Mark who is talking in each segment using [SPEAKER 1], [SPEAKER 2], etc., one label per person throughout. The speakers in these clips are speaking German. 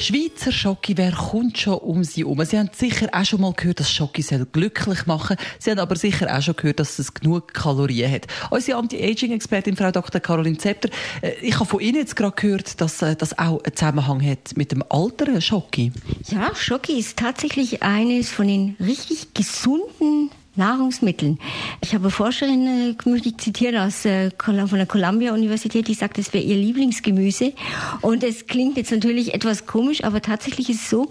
[SPEAKER 1] Schweizer Schocke, wer kommt schon um sie herum? Sie haben sicher auch schon mal gehört, dass Schocke glücklich machen Sie haben aber sicher auch schon gehört, dass es genug Kalorien hat. Unsere Anti-Aging-Expertin, Frau Dr. Caroline Zepter, äh, ich habe von Ihnen jetzt gerade gehört, dass äh, das auch einen Zusammenhang hat mit dem Alter Schocke.
[SPEAKER 2] Ja, Schocke ist tatsächlich eines von den richtig gesunden Nahrungsmitteln. Ich habe Forscherin, äh, möchte ich zitieren, aus, äh, von der Columbia-Universität, die sagt, es wäre ihr Lieblingsgemüse. Und es klingt jetzt natürlich etwas komisch, aber tatsächlich ist es so,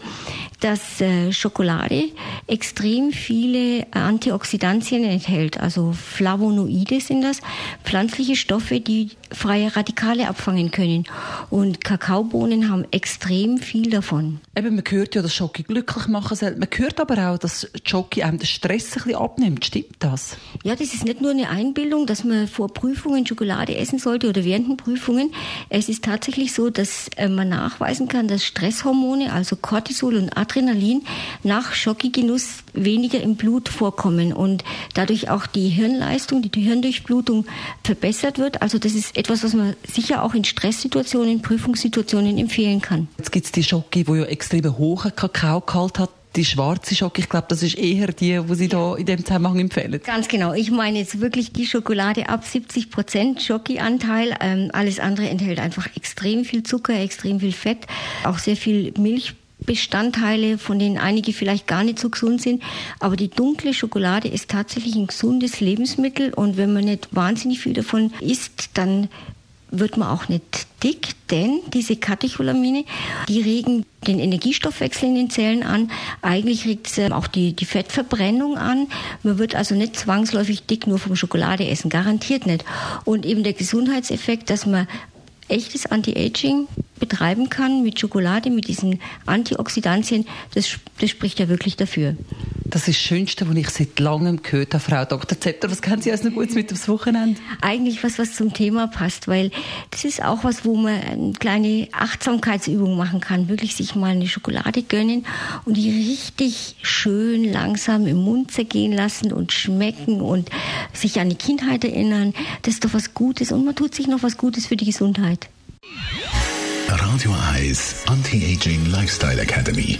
[SPEAKER 2] dass äh, Schokolade extrem viele Antioxidantien enthält. Also Flavonoide sind das, pflanzliche Stoffe, die freie Radikale abfangen können. Und Kakaobohnen haben extrem viel davon.
[SPEAKER 1] Eben, man hört ja, dass Schoki glücklich machen soll. Man hört aber auch, dass Schoki einem den Stress ein bisschen abnimmt. Stimmt das?
[SPEAKER 2] Ja, das ist nicht nur eine Einbildung, dass man vor Prüfungen Schokolade essen sollte oder während den Prüfungen. Es ist tatsächlich so, dass äh, man nachweisen kann, dass Stresshormone, also Cortisol und Adrenalin, nach Schokigenuss weniger im Blut vorkommen und dadurch auch die Hirnleistung, die Hirndurchblutung verbessert wird. Also das ist etwas, was man sicher auch in Stresssituationen, in Prüfungssituationen empfehlen kann.
[SPEAKER 1] Jetzt gibt es die Schoki, die ja extrem hohen Kakaogehalt hat die schwarze Schoki, ich glaube, das ist eher die, wo Sie da in dem Zusammenhang empfehlen.
[SPEAKER 2] Ganz genau. Ich meine jetzt wirklich die Schokolade ab 70 Prozent Schoki-Anteil. Ähm, alles andere enthält einfach extrem viel Zucker, extrem viel Fett, auch sehr viel Milch. Bestandteile, von denen einige vielleicht gar nicht so gesund sind. Aber die dunkle Schokolade ist tatsächlich ein gesundes Lebensmittel und wenn man nicht wahnsinnig viel davon isst, dann wird man auch nicht dick, denn diese Katecholamine, die regen den Energiestoffwechsel in den Zellen an. Eigentlich regt es auch die, die Fettverbrennung an. Man wird also nicht zwangsläufig dick nur vom Schokolade essen, garantiert nicht. Und eben der Gesundheitseffekt, dass man echtes Anti-Aging betreiben kann mit Schokolade, mit diesen Antioxidantien, das, das spricht ja wirklich dafür.
[SPEAKER 1] Das ist das Schönste, was ich seit langem gehört habe, Frau Dr. Zepter. Was kennen Sie als noch gut mit aufs Wochenende?
[SPEAKER 2] Eigentlich was, was zum Thema passt, weil das ist auch was, wo man eine kleine Achtsamkeitsübung machen kann. Wirklich sich mal eine Schokolade gönnen und die richtig schön langsam im Mund zergehen lassen und schmecken und sich an die Kindheit erinnern. Das ist doch was Gutes und man tut sich noch was Gutes für die Gesundheit.
[SPEAKER 3] Radio Eyes Anti-Aging Lifestyle Academy.